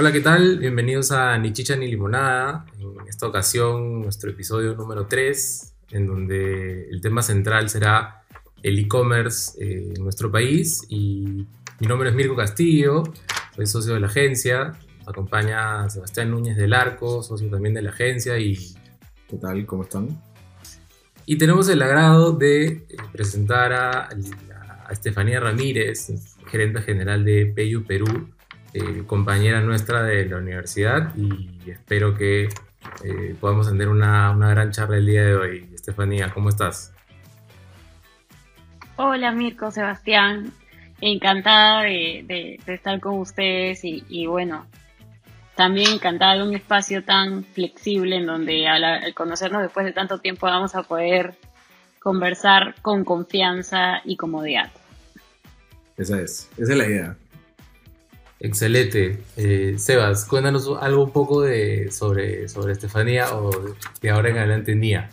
Hola, ¿qué tal? Bienvenidos a Ni Chicha ni Limonada. En esta ocasión, nuestro episodio número 3, en donde el tema central será el e-commerce eh, en nuestro país. Y mi nombre es Mirko Castillo, soy socio de la agencia. Nos acompaña Sebastián Núñez del Arco, socio también de la agencia. Y... ¿Qué tal? ¿Cómo están? Y tenemos el agrado de eh, presentar a, a Estefanía Ramírez, gerente general de PayU Perú eh, compañera nuestra de la universidad y espero que eh, podamos tener una, una, gran charla el día de hoy. Estefanía, ¿cómo estás? Hola Mirko, Sebastián, encantada de, estar con ustedes y, bueno, también encantada de un espacio tan flexible en donde al conocernos después de tanto tiempo vamos a poder conversar con confianza y comodidad. Esa es, esa es la idea. Excelente. Eh, Sebas, cuéntanos algo un poco de, sobre, sobre Estefanía o de ahora en adelante Nia.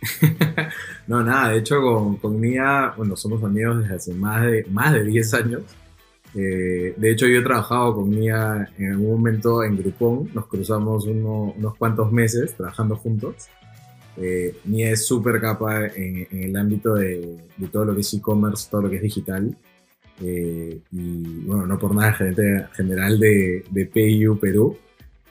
no, nada, de hecho con, con Nia, bueno, somos amigos desde hace más de, más de 10 años. Eh, de hecho, yo he trabajado con Nia en algún momento en Groupon, nos cruzamos unos cuantos meses trabajando juntos. Eh, Nia es súper capa en, el ámbito de todo lo que es e-commerce, todo lo que es digital. Eh, y bueno, no por nada, gerente general de, de PayU Perú.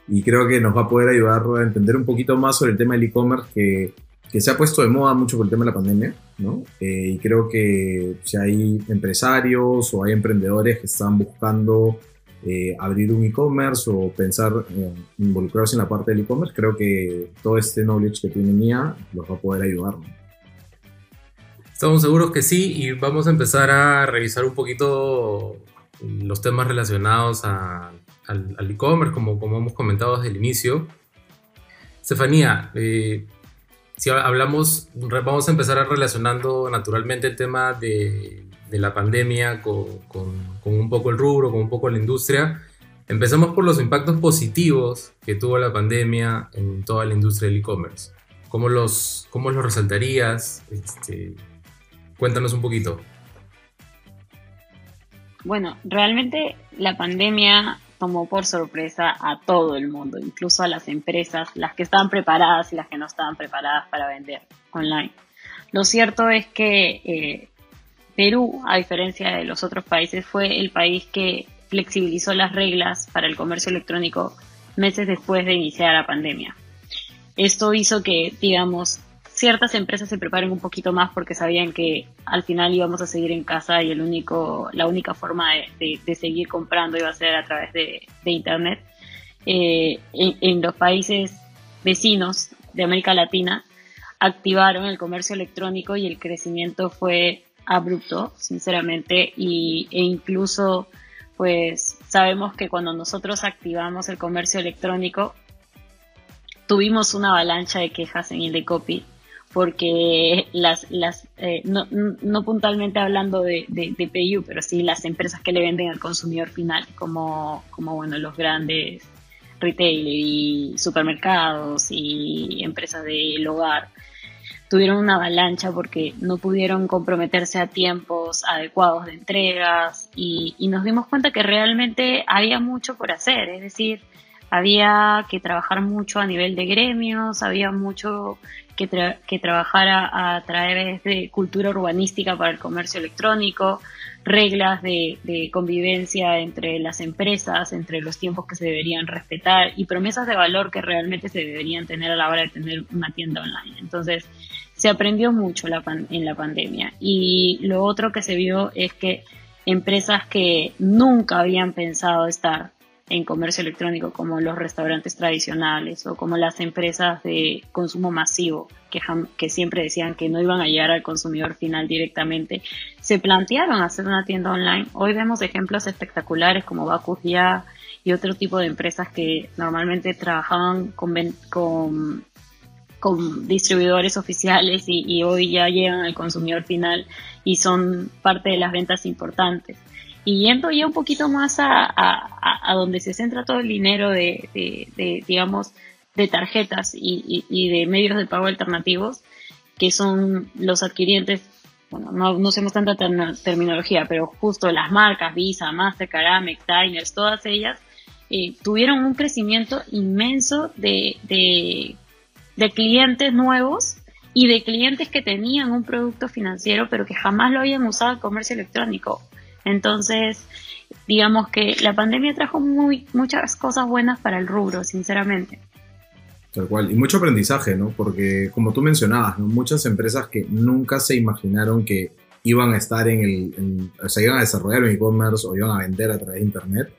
Y creo que nos va a poder ayudar a entender un poquito más sobre el tema del e-commerce que, que, se ha puesto de moda mucho por el tema de la pandemia, ¿no? Eh, y creo que si hay empresarios o hay emprendedores que están buscando eh, abrir un e-commerce o pensar involucrarse en la parte del e-commerce, creo que todo este knowledge que tiene MIA los va a poder ayudar. ¿no? Estamos seguros que sí y vamos a empezar a revisar un poquito los temas relacionados al, e-commerce, como, como hemos comentado desde el inicio. Estefanía, eh, si hablamos, vamos a empezar relacionando naturalmente el tema de, la pandemia con, un poco el rubro, con un poco la industria. Empezamos por los impactos positivos que tuvo la pandemia en toda la industria del e-commerce. ¿Cómo los, ¿Cómo los resaltarías? Este, Cuéntanos un poquito. Bueno, realmente la pandemia tomó por sorpresa a todo el mundo, incluso a las empresas, las que estaban preparadas y las que no estaban preparadas para vender online. Lo cierto es que eh, Perú, a diferencia de los otros países, fue el país que flexibilizó las reglas para el comercio electrónico meses después de iniciar la pandemia. Esto hizo que, digamos, ciertas empresas se preparen un poquito más porque sabían que al final íbamos a seguir en casa y el único, la única forma de, seguir comprando iba a ser a través de, Internet. Eh, en, los países vecinos de América Latina activaron el comercio electrónico y el crecimiento fue abrupto, sinceramente, y, e incluso pues sabemos que cuando nosotros activamos el comercio electrónico tuvimos una avalancha de quejas en Indecopy porque las, las eh, no, no, puntualmente hablando de, de, de, PayU, pero sí las empresas que le venden al consumidor final, como, como bueno, los grandes retail y supermercados y empresas del hogar, tuvieron una avalancha porque no pudieron comprometerse a tiempos adecuados de entregas y, y nos dimos cuenta que realmente había mucho por hacer, es decir, había que trabajar mucho a nivel de gremios, había mucho que, que trabajar a, través de cultura urbanística para el comercio electrónico, reglas de, convivencia entre las empresas, entre los tiempos que se deberían respetar y promesas de valor que realmente se deberían tener a la hora de tener una tienda online. Entonces, se aprendió mucho en la pandemia. Y lo otro que se vio es que empresas que nunca habían pensado estar en comercio electrónico como los restaurantes tradicionales o como las empresas de consumo masivo que, que siempre decían que no iban a llegar al consumidor final directamente, se plantearon hacer una tienda online. Hoy vemos ejemplos espectaculares como Bacus y otro tipo de empresas que normalmente trabajaban con, con, con distribuidores oficiales y, y hoy ya llegan al consumidor final y son parte de las ventas importantes. Y yendo ya un poquito más a, a, donde se centra todo el dinero de, de, digamos, de tarjetas y, y, de medios de pago alternativos, que son los adquirientes, bueno, no, no usemos tanta terminología, pero justo las marcas Visa, Mastercard, Amex, Diners, todas ellas eh, tuvieron un crecimiento inmenso de, de, de clientes nuevos y de clientes que tenían un producto financiero pero que jamás lo habían usado en comercio electrónico. Entonces, digamos que la pandemia trajo muy, muchas cosas buenas para el rubro, sinceramente. Tal cual. Y mucho aprendizaje, ¿no? Porque como tú mencionabas, ¿no? muchas empresas que nunca se imaginaron que iban a estar en el, o sea, iban a desarrollar un e-commerce o iban a vender a través de Internet,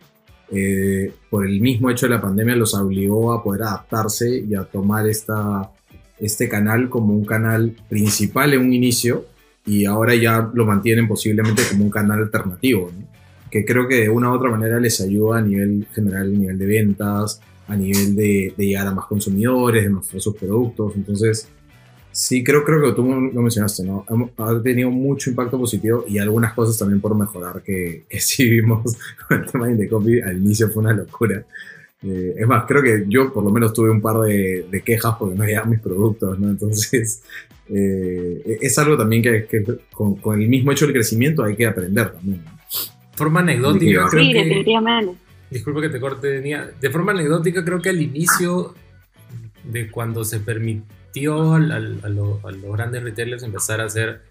eh, por el mismo hecho de la pandemia los obligó a poder adaptarse y a tomar esta, este canal como un canal principal en un inicio y ahora ya lo mantienen posiblemente como un canal alternativo, ¿no? que creo que de una u otra manera les ayuda a nivel general, a nivel de ventas, a nivel de, llegar a más consumidores, de mostrar sus productos. Entonces, sí, creo, creo que tú lo mencionaste, ¿no? Ha tenido mucho impacto positivo y algunas cosas también por mejorar que, que sí vimos con el tema de Indecopy. Al inicio fue una locura. Eh, es más, creo que yo por lo menos tuve un par de, de quejas porque no llegaban mis productos, ¿no? Entonces, eh, es algo también que, que con, con, el mismo hecho del crecimiento hay que aprender también. ¿no? forma anecdótica, creo sí, que, definitivamente. Disculpa que te corte, De forma anecdótica, creo que al inicio de cuando se permitió a, los grandes retailers empezar a hacer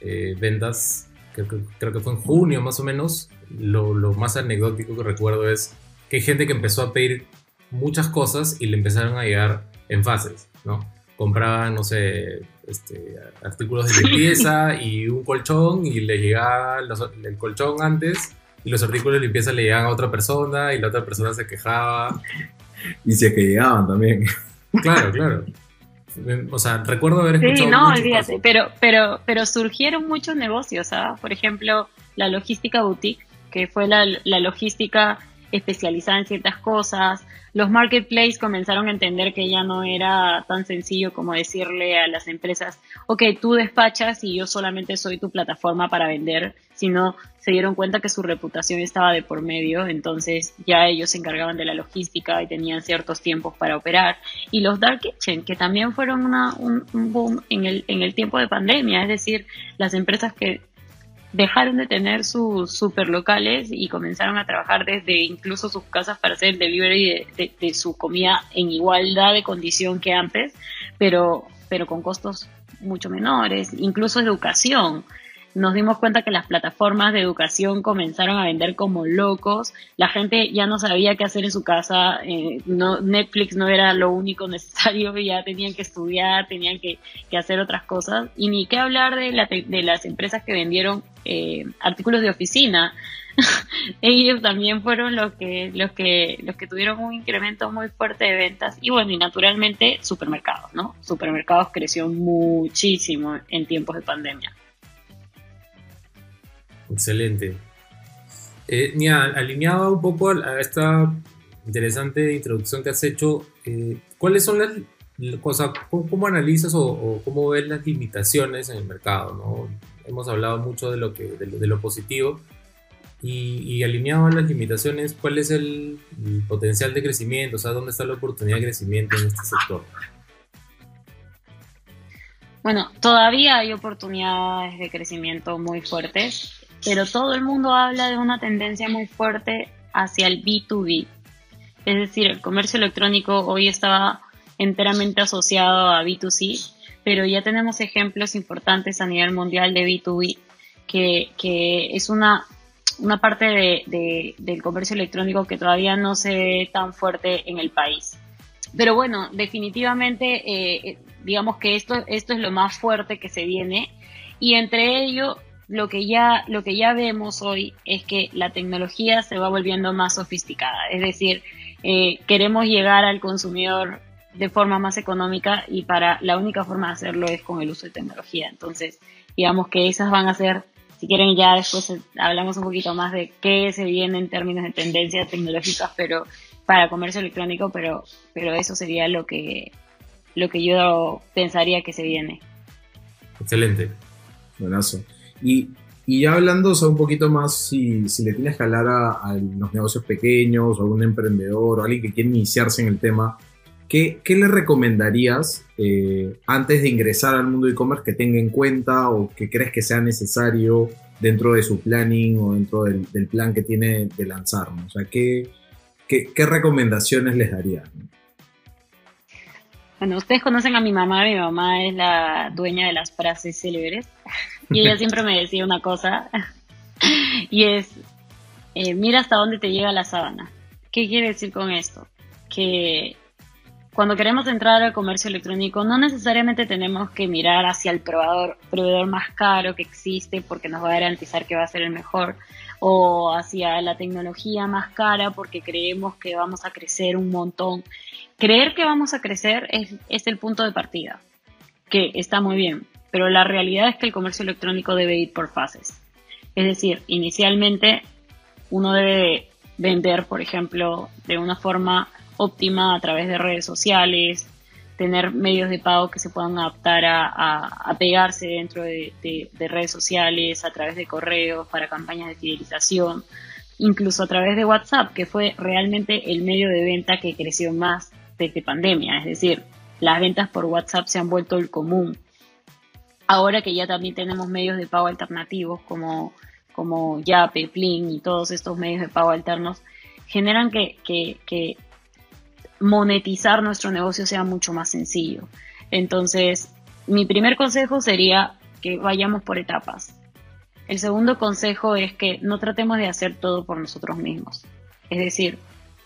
eh, ventas, creo, creo, que fue en junio más o menos, lo, lo, más anecdótico que recuerdo es que hay gente que empezó a pedir muchas cosas y le empezaron a llegar en fases, ¿no? Compraban, no sé, este, artículos de limpieza y un colchón y le llegaba el colchón antes y los artículos de limpieza le llegaban a otra persona y la otra persona se quejaba. Y se que llegaban también. Claro, claro. O sea, recuerdo haber escuchado. Sí, no, olvídate, pero, pero, pero surgieron muchos negocios, ¿ah? Por ejemplo, la logística boutique, que fue la, la logística especializada en ciertas cosas, los marketplaces comenzaron a entender que ya no era tan sencillo como decirle a las empresas, ok, tú despachas y yo solamente soy tu plataforma para vender, sino se dieron cuenta que su reputación estaba de por medio, entonces ya ellos se encargaban de la logística y tenían ciertos tiempos para operar. Y los Dark Kitchen, que también fueron un, un boom en el, en el tiempo de pandemia, es decir, las empresas que dejaron de tener sus super locales y comenzaron a trabajar desde incluso sus casas para hacer delivery de, su comida en igualdad de condición que antes, pero, pero con costos mucho menores, incluso educación. Nos dimos cuenta que las plataformas de educación comenzaron a vender como locos, la gente ya no sabía qué hacer en su casa, eh, no, Netflix no era lo único necesario, ya tenían que estudiar, tenían que, hacer otras cosas, y ni qué hablar de, la, de las empresas que vendieron eh, artículos de oficina. Ellos también fueron los que, los que, los que tuvieron un incremento muy fuerte de ventas y bueno, y naturalmente supermercados, ¿no? Supermercados creció muchísimo en tiempos de pandemia. Excelente. Eh, alineado un poco a, esta interesante introducción que has hecho, eh, ¿cuáles son las cosas, cómo, analizas o, cómo ves las limitaciones en el mercado? ¿no? Hemos hablado mucho de lo, que, de lo, positivo y, alineado a las limitaciones, ¿cuál es el, el, potencial de crecimiento? O sea, ¿dónde está la oportunidad de crecimiento en este sector? Bueno, todavía hay oportunidades de crecimiento muy fuertes pero todo el mundo habla de una tendencia muy fuerte hacia el B2B. Es decir, el comercio electrónico hoy está enteramente asociado a B2C, pero ya tenemos ejemplos importantes a nivel mundial de B2B, que, que es una, una parte de, del comercio electrónico que todavía no se ve tan fuerte en el país. Pero bueno, definitivamente, eh, digamos que esto, esto es lo más fuerte que se viene y entre ello lo que ya lo que ya vemos hoy es que la tecnología se va volviendo más sofisticada es decir eh, queremos llegar al consumidor de forma más económica y para la única forma de hacerlo es con el uso de tecnología. Entonces digamos que esas van a ser si quieren ya después hablamos un poquito más de qué se viene en términos de tendencias tecnológicas pero para comercio electrónico pero pero eso sería lo que lo que yo pensaría que se viene. Excelente. Buenazo. Y, y ya hablando o un poquito más, si, si, le tienes que hablar a, los negocios pequeños o a un emprendedor o a alguien que quiere iniciarse en el tema, ¿qué, qué le recomendarías eh, antes de ingresar al mundo e-commerce que tenga en cuenta o que crees que sea necesario dentro de su planning o dentro del, plan que tiene de lanzar? O sea, ¿qué, ¿qué, qué recomendaciones les darías? Bueno, ustedes conocen a mi mamá, mi mamá es la dueña de las frases célebres y ella siempre me decía una cosa y es, eh, mira hasta dónde te llega la sábana. ¿Qué quiere decir con esto? Que cuando queremos entrar al comercio electrónico no necesariamente tenemos que mirar hacia el proveedor, proveedor más caro que existe porque nos va a garantizar que va a ser el mejor o hacia la tecnología más cara porque creemos que vamos a crecer un montón. Creer que vamos a crecer es, es el punto de partida, que está muy bien, pero la realidad es que el comercio electrónico debe ir por fases. Es decir, inicialmente uno debe vender, por ejemplo, de una forma óptima a través de redes sociales, tener medios de pago que se puedan adaptar a, pegarse dentro de, redes sociales, a través de correos, para campañas de fidelización, incluso a través de WhatsApp, que fue realmente el medio de venta que creció más desde pandemia. Es decir, las ventas por WhatsApp se han vuelto el común. Ahora que ya también tenemos medios de pago alternativos como, como Yape, Plin y todos estos medios de pago alternos, generan que, que monetizar nuestro negocio sea mucho más sencillo. Entonces, mi primer consejo sería que vayamos por etapas. El segundo consejo es que no tratemos de hacer todo por nosotros mismos. Es decir,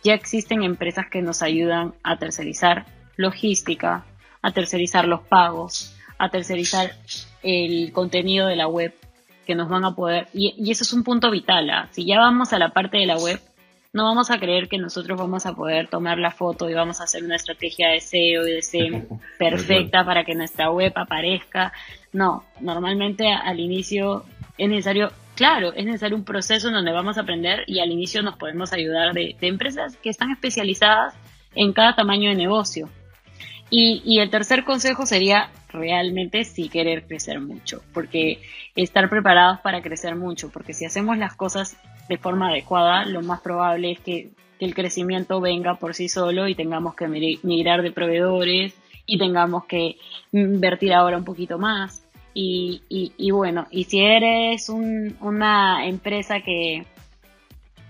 ya existen empresas que nos ayudan a tercerizar logística, a tercerizar los pagos, a tercerizar el contenido de la web que nos van a poder, y, eso es un punto vital, ¿ah? si ya vamos a la parte de la web, no vamos a creer que nosotros vamos a poder tomar la foto y vamos a hacer una estrategia de SEO y de SEM perfecta para que nuestra web aparezca. No, normalmente al inicio es necesario, claro, es necesario un proceso en donde vamos a aprender y al inicio nos podemos ayudar de, empresas que están especializadas en cada tamaño de negocio. Y, y el tercer consejo sería realmente sí querer crecer mucho, porque estar preparados para crecer mucho, porque si hacemos las cosas de forma adecuada, lo más probable es que, el crecimiento venga por sí solo y tengamos que migrar de proveedores y tengamos que invertir ahora un poquito más. Y, y, bueno, y si eres una empresa que,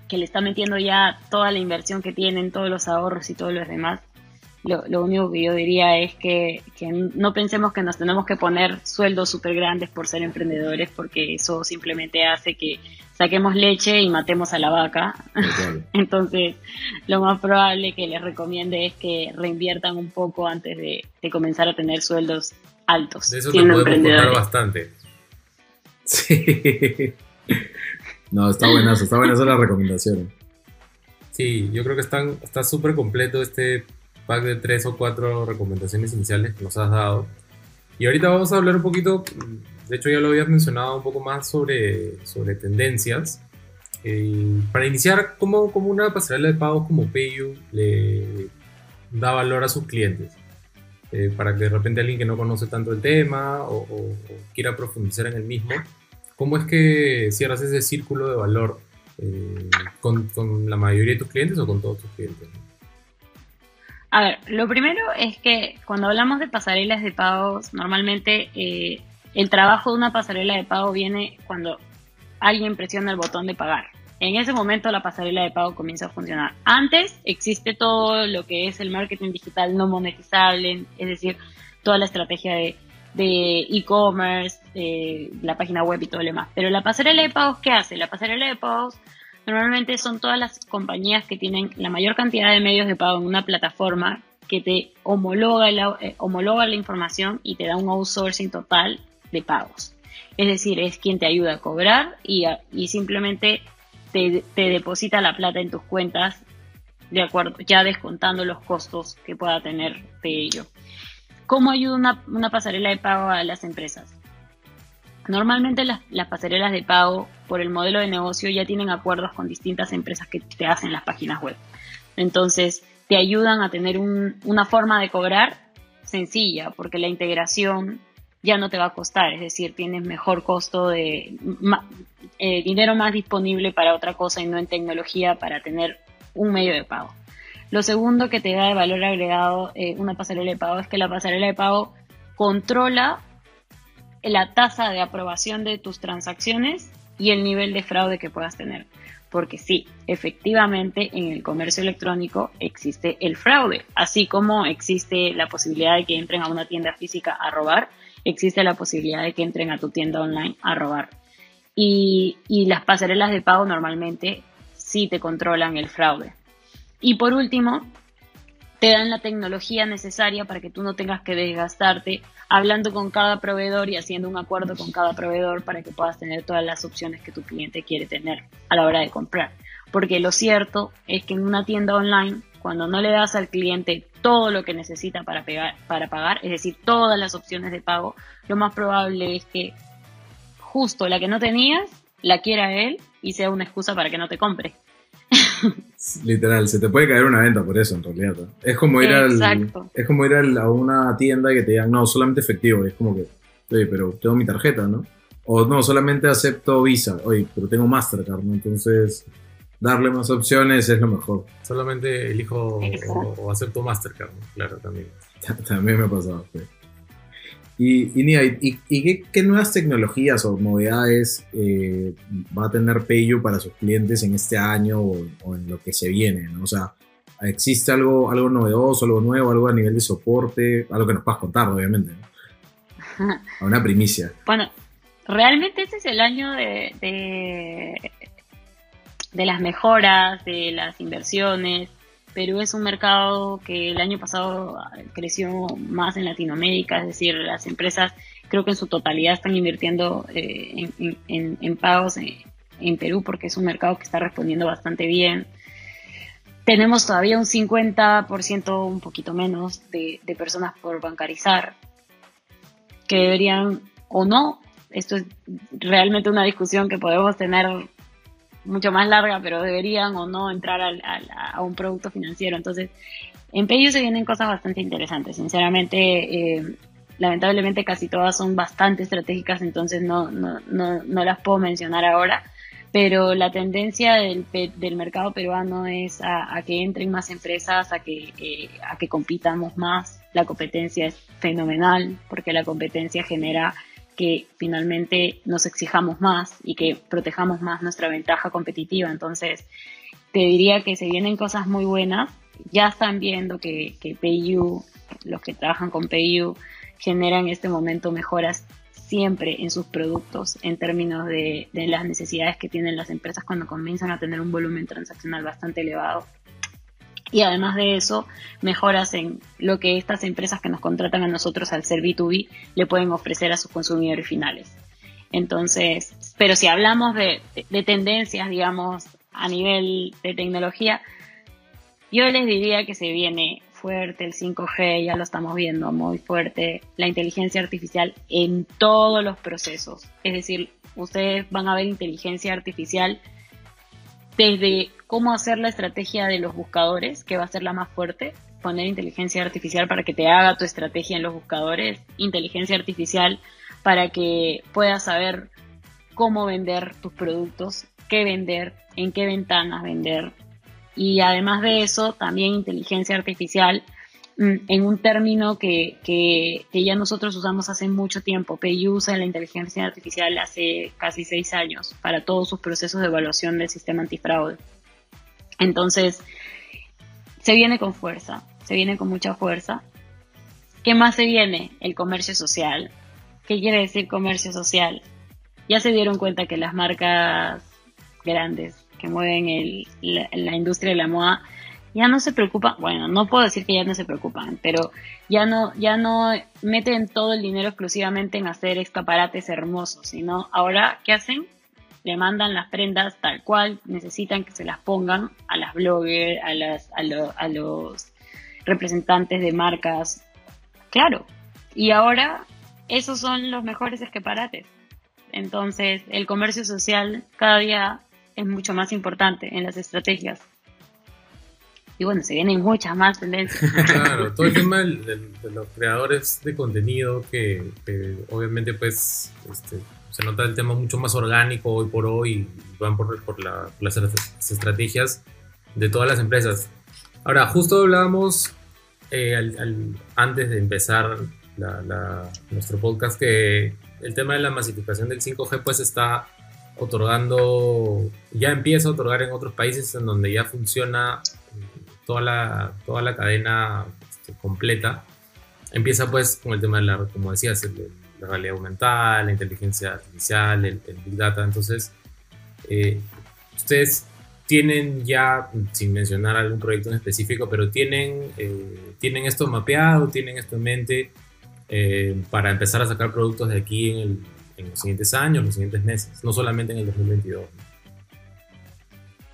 que le está metiendo ya toda la inversión que tienen, todos los ahorros y todos los demás, lo, único que yo diría es que, no pensemos que nos tenemos que poner sueldos súper grandes por ser emprendedores, porque eso simplemente hace que saquemos leche y matemos a la vaca. Entonces, lo más probable que les recomiende es que reinviertan un poco antes de, comenzar a tener sueldos altos. De eso te podemos contar bastante. Sí. No, está buenazo, está buenazo la recomendación. Sí, yo creo que están, está súper completo este pack de tres o cuatro recomendaciones iniciales que nos has dado. Y ahorita vamos a hablar un poquito, de hecho ya lo habías mencionado un poco más sobre, sobre tendencias. Eh, para iniciar, ¿cómo, ¿cómo, una pasarela de pagos como PayU le da valor a sus clientes? Eh, para que de repente alguien que no conoce tanto el tema o, quiera profundizar en el mismo, ¿cómo es que cierras ese círculo de valor eh, con, con, la mayoría de tus clientes o con todos tus clientes? A ver, lo primero es que cuando hablamos de pasarelas de pagos, normalmente el trabajo de una pasarela de pago viene cuando alguien presiona el botón de pagar. En ese momento la pasarela de pago comienza a funcionar. Antes existe todo lo que es el marketing digital no monetizable, es decir, toda la estrategia de e-commerce, la página web y todo lo demás. Pero la pasarela de pagos, ¿qué hace? La pasarela de pagos Normalmente son todas las compañías que tienen la mayor cantidad de medios de pago en una plataforma que te homologa la, eh, homologa la información y te da un outsourcing total de pagos. Es decir, es quien te ayuda a cobrar y, simplemente te, deposita la plata en tus cuentas de acuerdo, ya descontando los costos que pueda tener de ello. ¿Cómo ayuda una, una pasarela de pago a las empresas? Normalmente las, pasarelas de pago por el modelo de negocio ya tienen acuerdos con distintas empresas que te hacen las páginas web. Entonces, te ayudan a tener una forma de cobrar sencilla, porque la integración ya no te va a costar, es decir, tienes mejor costo de eh, dinero más disponible para otra cosa y no en tecnología para tener un medio de pago. Lo segundo que te da de valor agregado eh, una pasarela de pago es que la pasarela de pago controla la tasa de aprobación de tus transacciones y el nivel de fraude que puedas tener. porque sí, efectivamente en el comercio electrónico existe el fraude, así como existe la posibilidad de que entren a una tienda física a robar, existe la posibilidad de que entren a tu tienda online a robar. Y, y las pasarelas de pago normalmente sí te controlan el fraude. Y por último, te dan la tecnología necesaria para que tú no tengas que desgastarte hablando con cada proveedor y haciendo un acuerdo con cada proveedor para que puedas tener todas las opciones que tu cliente quiere tener a la hora de comprar. Porque lo cierto es que en una tienda online, cuando no le das al cliente todo lo que necesita para, para pagar, es decir, todas las opciones de pago, lo más probable es que justo la que no tenías, la quiera él y sea una excusa para que no te compre. Literal, se te puede caer una venta por eso en realidad. Es como ir al, es como ir a una tienda que te digan, no, solamente efectivo. es como que, oye, pero tengo mi tarjeta, ¿no? O no, solamente acepto Visa. Oye, pero tengo Mastercard, ¿no? Entonces, darle más opciones es lo mejor. Solamente elijo o, acepto Mastercard, Claro, también. también me ha pasado, sí. Y, y, qué, nuevas tecnologías o novedades eh, va a tener Payu para sus clientes en este año o, en lo que se viene? O sea, ¿existe algo, algo novedoso, algo nuevo, algo a nivel de soporte? Algo que nos puedas contar, obviamente. A una primicia. Bueno, realmente este es el año de, de, de las mejoras, de las inversiones, Perú es un mercado que el año pasado creció más en Latinoamérica, es decir, las empresas creo que en su totalidad están invirtiendo eh, en, pagos en, Perú porque es un mercado que está respondiendo bastante bien. Tenemos todavía un 50%, un poquito menos, de personas por bancarizar que deberían o no. Esto es realmente una discusión que podemos tener mucho más larga, pero deberían o no entrar a un producto financiero. Entonces, en Payu se vienen cosas bastante interesantes. Sinceramente, eh, lamentablemente casi todas son bastante estratégicas, entonces no, no, no, no las puedo mencionar ahora. Pero la tendencia del, del mercado peruano es a, que entren más empresas, a que, eh, a que compitamos más. La competencia es fenomenal porque la competencia genera que finalmente nos exijamos más y que protejamos más nuestra ventaja competitiva. Entonces, te diría que se vienen cosas muy buenas. Ya están viendo que, que PayU, los que trabajan con PayU, generan en este momento mejoras siempre en sus productos en términos de, de, las necesidades que tienen las empresas cuando comienzan a tener un volumen transaccional bastante elevado y además de eso, mejoras en lo que estas empresas que nos contratan a nosotros al ser B2B le pueden ofrecer a sus consumidores finales. Entonces, pero si hablamos de, tendencias, digamos, a nivel de tecnología, yo les diría que se viene fuerte el 5G, ya lo estamos viendo, muy fuerte, la inteligencia artificial en todos los procesos. Es decir, ustedes van a ver inteligencia artificial desde cómo hacer la estrategia de los buscadores, que va a ser la más fuerte, poner inteligencia artificial para que te haga tu estrategia en los buscadores, inteligencia artificial para que puedas saber cómo vender tus productos, qué vender, en qué ventanas vender. Y además de eso, también inteligencia artificial Mm, en un término que, que, ya nosotros usamos hace mucho tiempo. PayU usa la inteligencia artificial hace casi seis años para todos sus procesos de evaluación del sistema antifraude. Entonces, se viene con fuerza, se viene con mucha fuerza. ¿Qué más se viene? El comercio social. ¿Qué quiere decir comercio social? Ya se dieron cuenta que las marcas grandes que mueven la industria de la moda ya no se preocupan, bueno, no puedo decir que ya no se preocupan, pero ya no, ya no meten todo el dinero exclusivamente en hacer escaparates hermosos, sino ahora, ¿qué hacen? Le mandan las prendas tal cual necesitan que se las pongan a las bloggers, a, las, a, a los representantes de marcas. Claro. Y ahora, esos son los mejores escaparates. Entonces, el comercio social cada día es mucho más importante en las estrategias. Y bueno, se vienen muchas más tendencias. Claro, todo el tema de, los creadores de contenido que, obviamente pues este, se nota el tema mucho más orgánico hoy por hoy y van por, por las estrategias de todas las empresas. Ahora, justo hablábamos eh, antes de empezar nuestro podcast que el tema de la masificación del 5G pues está otorgando, ya empieza a otorgar en otros países en donde ya funciona toda la, toda la cadena este, completa. Empieza pues con el tema de la, como decías, la realidad aumentada, la inteligencia artificial, el, Big Data. Entonces, eh, ustedes tienen ya, sin mencionar algún proyecto en específico, pero tienen, eh, tienen esto mapeado, tienen esto en mente eh, para empezar a sacar productos de aquí en, en, los siguientes años, los siguientes meses, no solamente en el 2022.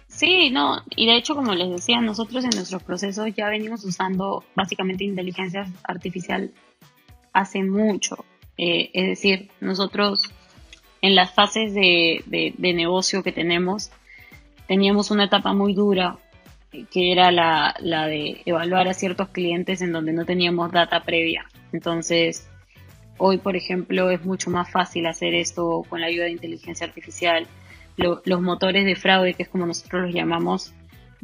Sí, no, y de hecho, como les decía, nosotros en nuestros procesos ya venimos usando básicamente inteligencia artificial hace mucho. Eh, es decir, nosotros en las fases de, de negocio que tenemos, teníamos una etapa muy dura que era la, la, de evaluar a ciertos clientes en donde no teníamos data previa. Entonces, hoy, por ejemplo, es mucho más fácil hacer esto con la ayuda de inteligencia artificial. los motores de fraude, que es como nosotros los llamamos,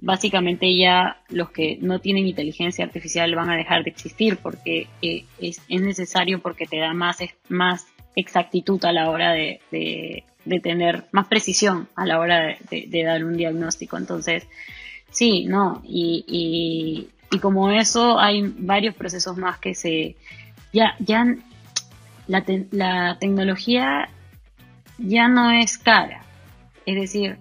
básicamente ya los que no tienen inteligencia artificial van a dejar de existir porque eh, es, es, necesario porque te da más, más exactitud a la hora de, de tener más precisión a la hora de, dar un diagnóstico. Entonces, sí, no, y, y, como eso hay varios procesos más que se, ya, ya la, la tecnología ya no es cara. Es decir,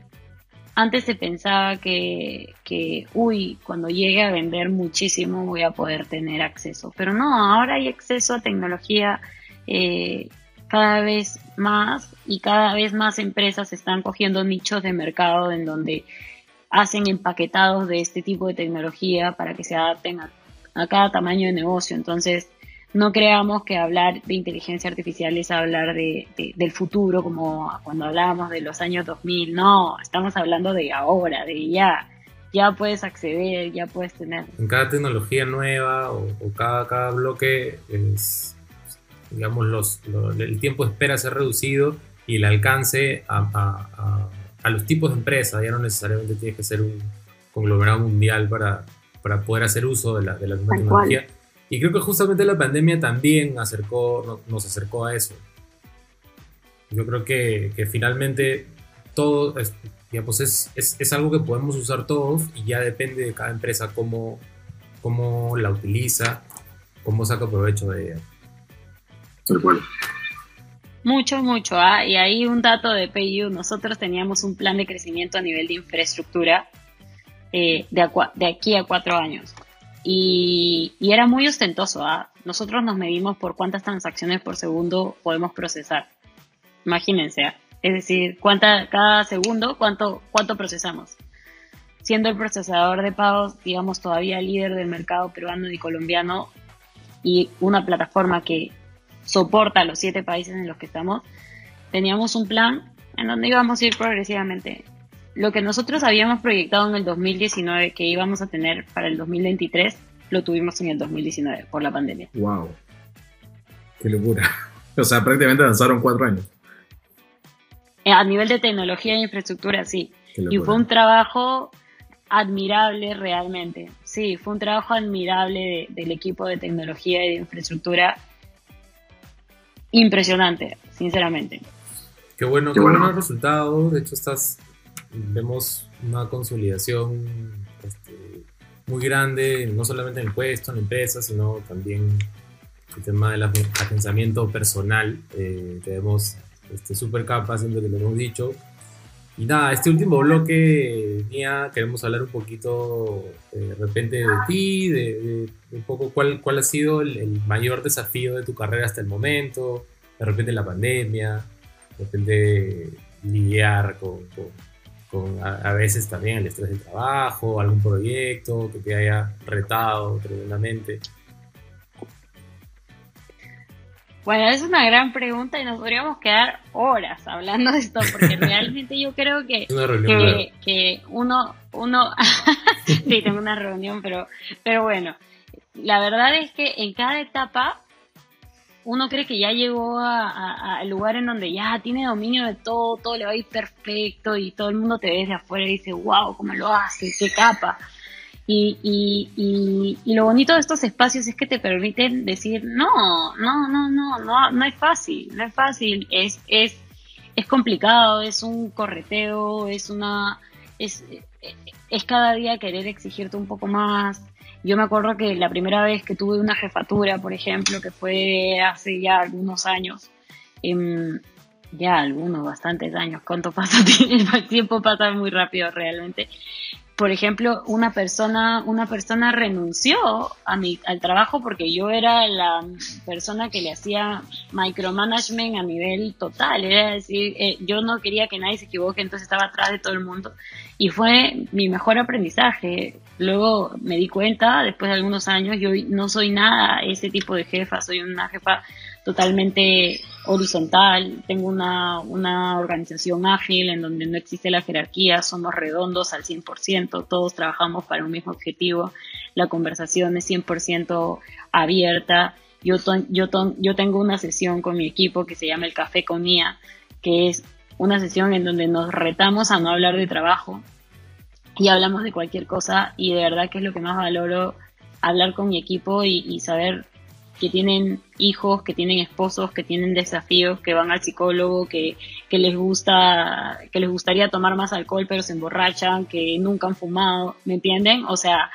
antes se pensaba que, que, uy, cuando llegue a vender muchísimo voy a poder tener acceso. Pero no, ahora hay acceso a tecnología eh, cada vez más y cada vez más empresas están cogiendo nichos de mercado en donde hacen empaquetados de este tipo de tecnología para que se adapten a, cada tamaño de negocio. Entonces, no creamos que hablar de inteligencia artificial es hablar de, del futuro, como cuando hablábamos de los años 2000. No, estamos hablando de ahora, de ya. Ya puedes acceder, ya puedes tener. En cada tecnología nueva o, o cada, cada bloque es digamos, los, el tiempo de espera se ha reducido y el alcance a, a, los tipos de empresas, ya no necesariamente tienes que ser un conglomerado mundial para, para poder hacer uso de la, de la tecnología. Y creo que justamente la pandemia también acercó, nos acercó a eso. Yo creo que, que finalmente todo es, digamos, es, es, es, algo que podemos usar todos y ya depende de cada empresa cómo, cómo la utiliza, cómo saca provecho de ella. Mucho, mucho. ¿ah? Y ahí un dato de PayU. Nosotros teníamos un plan de crecimiento a nivel de infraestructura eh, de, de, aquí a cuatro años. Y, era muy ostentoso. ¿ah? Nosotros nos medimos por cuántas transacciones por segundo podemos procesar. Imagínense. ¿ah? Es decir, cuánta, cada segundo, cuánto, cuánto procesamos. Siendo el procesador de pagos, digamos, todavía líder del mercado peruano y colombiano y una plataforma que soporta los siete países en los que estamos, teníamos un plan en donde íbamos a ir progresivamente. Lo que nosotros habíamos proyectado en el 2019 que íbamos a tener para el 2023, lo tuvimos en el 2019 por la pandemia. ¡Wow! ¡Qué locura! O sea, prácticamente avanzaron cuatro años. Eh, a nivel de tecnología e infraestructura, sí. Y fue un trabajo admirable realmente. Sí, fue un trabajo admirable del equipo de tecnología y de infraestructura impresionante, sinceramente. Qué bueno, qué, bueno. resultado. De hecho, estás, vemos una consolidación este, muy grande, no solamente en el puesto, en la empresa, sino también el tema del pensamiento personal. Eh, tenemos este, super capa, siempre que lo hemos dicho. Y nada, este último bloque, Mía, queremos hablar un poquito eh, de repente de ti, de, un poco cuál, cuál ha sido el, mayor desafío de tu carrera hasta el momento, de repente la pandemia, de repente lidiar con, con, a, veces también el estrés del trabajo, algún proyecto que te haya retado tremendamente. Bueno, es una gran pregunta y nos podríamos quedar horas hablando de esto, porque realmente yo creo que, que, uno, uno, sí, tengo una reunión, pero, pero bueno, la verdad es que en cada etapa uno cree que ya llegó al lugar en donde ya tiene dominio de todo, todo le va a ir perfecto y todo el mundo te ve desde afuera y dice, wow, ¿cómo lo hace? ¿Qué capa? Y, y, y, lo bonito de estos espacios es que te permiten decir, no, no, no, no, no, no es fácil, no es fácil, es, es, es complicado, es un correteo, es una, es, es cada día querer exigirte un poco más. Yo me acuerdo que la primera vez que tuve una jefatura, por ejemplo, que fue hace ya algunos años, em, ya algunos, bastantes años, ¿cuánto pasa? El tiempo pasa muy rápido realmente por ejemplo, una persona, una persona renunció a mi, al trabajo porque yo era la persona que le hacía micromanagement a nivel total. Era decir, eh, yo no quería que nadie se equivoque, entonces estaba atrás de todo el mundo. Y fue mi mejor aprendizaje. Luego me di cuenta, después de algunos años, yo no soy nada ese tipo de jefa, soy una jefa totalmente horizontal, tengo una, una, organización ágil en donde no existe la jerarquía, somos redondos al 100%, todos trabajamos para un mismo objetivo, la conversación es 100% abierta. Yo, yo, yo tengo una sesión con mi equipo que se llama el Café con Mía, que es una sesión en donde nos retamos a no hablar de trabajo y hablamos de cualquier cosa y de verdad que es lo que más valoro hablar con mi equipo y, saber que tienen hijos, que tienen esposos, que tienen desafíos, que van al psicólogo, que, que les gusta, que les gustaría tomar más alcohol pero se emborrachan, que nunca han fumado, ¿me entienden? O sea,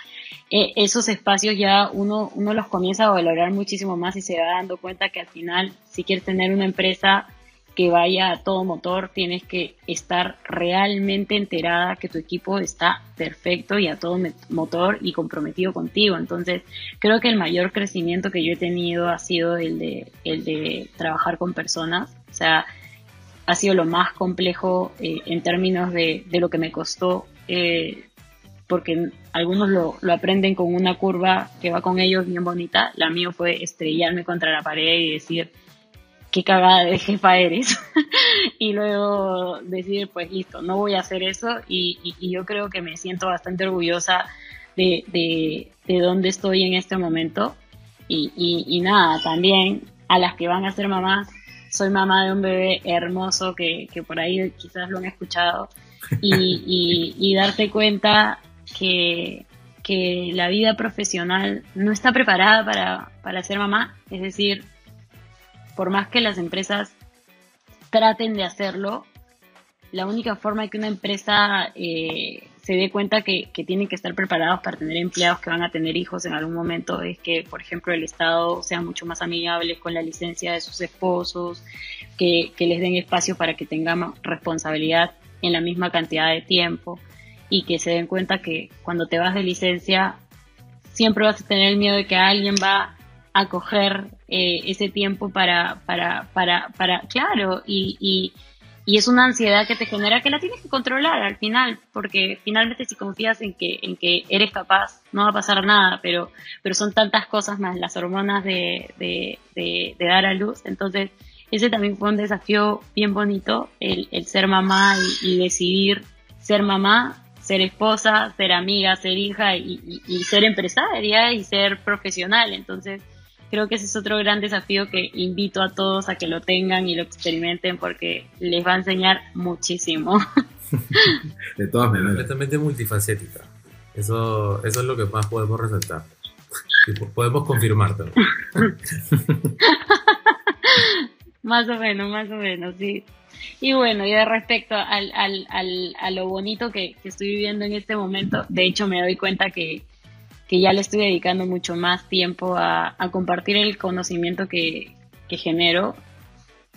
e, esos espacios ya uno, uno los comienza a valorar muchísimo más y se va dando cuenta que al final, si quieres tener una empresa que vaya a todo motor, tienes que estar realmente enterada que tu equipo está perfecto y a todo motor y comprometido contigo. Entonces, creo que el mayor crecimiento que yo he tenido ha sido el de, el de trabajar con personas. O sea, ha sido lo más complejo eh, en términos de, de, lo que me costó, eh, porque algunos lo, lo aprenden con una curva que va con ellos bien bonita. La mía fue estrellarme contra la pared y decir, qué cagada de jefa eres. y luego decir, pues listo, no voy a hacer eso. Y, yo creo que me siento bastante orgullosa de, de, de dónde estoy en este momento. Y, y, nada, también a las que van a ser mamás, soy mamá de un bebé hermoso que, que por ahí quizás lo han escuchado. Y, y darte cuenta que, que la vida profesional no está preparada para, para ser mamá. Es decir, por más que las empresas traten de hacerlo, la única forma que una empresa eh, se dé cuenta que, que tienen que estar preparados para tener empleados que van a tener hijos en algún momento es que, por ejemplo, el Estado sea mucho más amigable con la licencia de sus esposos, que, que les den espacio para que tengan responsabilidad en la misma cantidad de tiempo y que se den cuenta que cuando te vas de licencia siempre vas a tener el miedo de que alguien va a coger eh, ese tiempo para, para, para, para claro, y, y, y, es una ansiedad que te genera que la tienes que controlar al final, porque finalmente si confías en que, en que eres capaz, no va a pasar nada, pero, pero son tantas cosas más las hormonas de, de, dar a luz, entonces ese también fue un desafío bien bonito, el, el ser mamá y, decidir ser mamá ser esposa, ser amiga, ser hija y, y, ser empresaria y ser profesional. Entonces, creo que ese es otro gran desafío que invito a todos a que lo tengan y lo experimenten porque les va a enseñar muchísimo. De todas maneras. Completamente multifacética. Eso, eso es lo que más podemos resaltar. Y podemos confirmártelo. más o menos, más o menos, sí. Y bueno, y de respecto al, al, al, a lo bonito que, que estoy viviendo en este momento, de hecho me doy cuenta que, que ya le estoy dedicando mucho más tiempo a, compartir el conocimiento que, genero,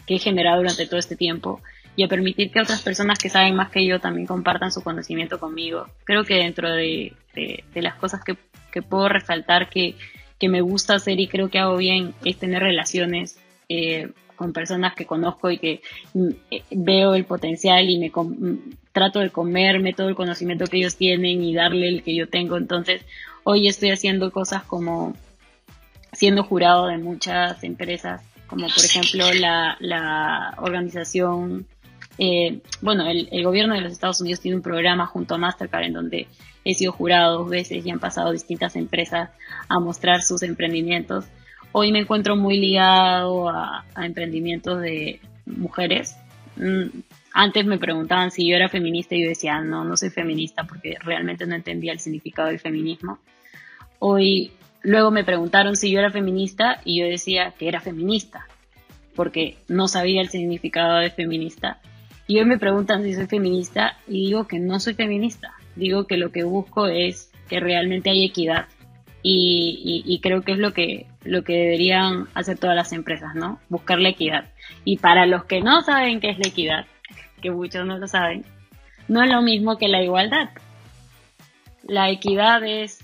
que he generado durante todo este tiempo y a permitir que otras personas que saben más que yo también compartan su conocimiento conmigo. Creo que dentro de, las cosas que, puedo resaltar que, me gusta hacer y creo que hago bien es tener relaciones eh, con personas que conozco y que mm, eh, veo el potencial y me mm, trato de comerme todo el conocimiento que ellos tienen y darle el que yo tengo. Entonces, Hoy estoy haciendo cosas como siendo jurado de muchas empresas, como por ejemplo la, organización, eh, bueno, el, gobierno de los Estados Unidos tiene un programa junto a Mastercard en donde he sido jurado dos veces y han pasado distintas empresas a mostrar sus emprendimientos. Hoy me encuentro muy ligado a, emprendimientos de mujeres. Mm, antes me preguntaban si yo era feminista y yo decía, no, no soy feminista porque realmente no entendía el significado del feminismo. Hoy, luego me preguntaron si yo era feminista y yo decía que era feminista, porque no sabía el significado de feminista. Y hoy me preguntan si soy feminista y digo que no soy feminista. Digo que lo que busco es que realmente haya equidad. Y, creo que es lo que, lo que deberían hacer todas las empresas, ¿no? Buscar la equidad. Y para los que no saben qué es la equidad, que muchos no lo saben, no es lo mismo que la igualdad. La equidad es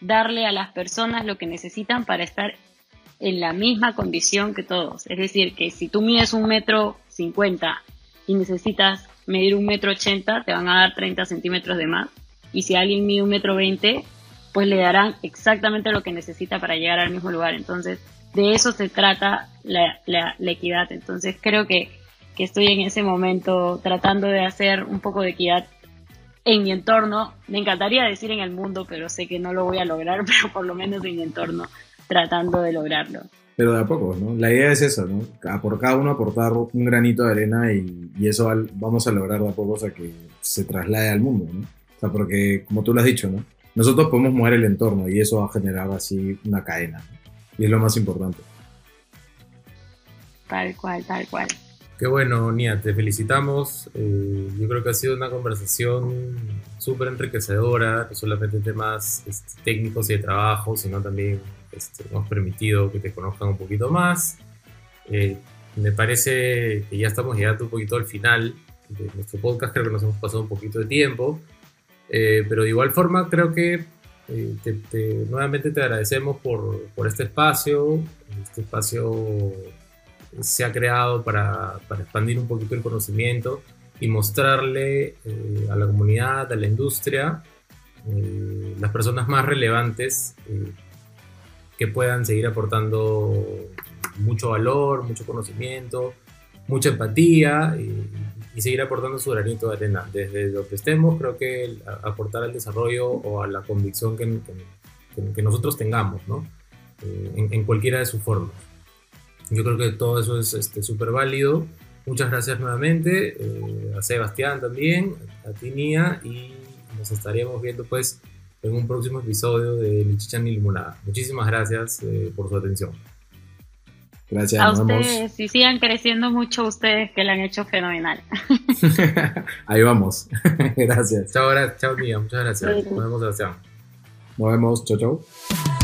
darle a las personas lo que necesitan para estar en la misma condición que todos. Es decir, que si tú mides un metro cincuenta y necesitas medir un metro ochenta, te van a dar 30 centímetros de más. Y si alguien mide un metro veinte, pues le darán exactamente lo que necesita para llegar al mismo lugar. Entonces, de eso se trata la, equidad. Entonces, creo que, que estoy en ese momento tratando de hacer un poco de equidad en mi entorno. Me encantaría decir en el mundo, pero sé que no lo voy a lograr, pero por lo menos en mi entorno tratando de lograrlo. Pero de a poco, ¿no? La idea es eso, ¿no? Por cada uno aportar un granito de arena y, eso vamos a lograr de a poco, o sea, que se traslade al mundo, ¿no? O sea, porque, como tú lo has dicho, ¿no? Nosotros podemos mover el entorno y eso va a generar así una cadena. Y es lo más importante. Tal cual, tal cual. Qué bueno, Nia, te felicitamos. Eh, yo creo que ha sido una conversación súper enriquecedora, no solamente temas este, técnicos y de trabajo, sino también este, hemos permitido que te conozcan un poquito más. Eh, me parece que ya estamos llegando un poquito al final de nuestro podcast, creo que nos hemos pasado un poquito de tiempo, eh, pero de igual forma creo que nuevamente te agradecemos por, por este espacio, este espacio se ha creado para, para expandir un poquito el conocimiento y mostrarle eh, a la comunidad, a la industria, eh, las personas más relevantes eh, que puedan seguir aportando mucho valor, mucho conocimiento, mucha empatía seguir aportando su granito de arena. Desde lo estemos, creo que aportar al desarrollo o a la convicción que, que, nosotros tengamos, ¿no? en, en cualquiera de sus formas. Yo creo que todo eso es súper este, válido. Muchas gracias nuevamente eh, a Sebastián también, a ti Nia y nos estaríamos viendo pues en un próximo episodio de Ni Chicha ni Limonada. Muchísimas gracias eh, por su atención. Gracias. A ustedes, y sigan creciendo mucho ustedes que lo han hecho fenomenal. Ahí vamos. gracias. Chao, chao Nia, muchas gracias. Nos vemos, Sebastián. Nos vemos, chao, chao.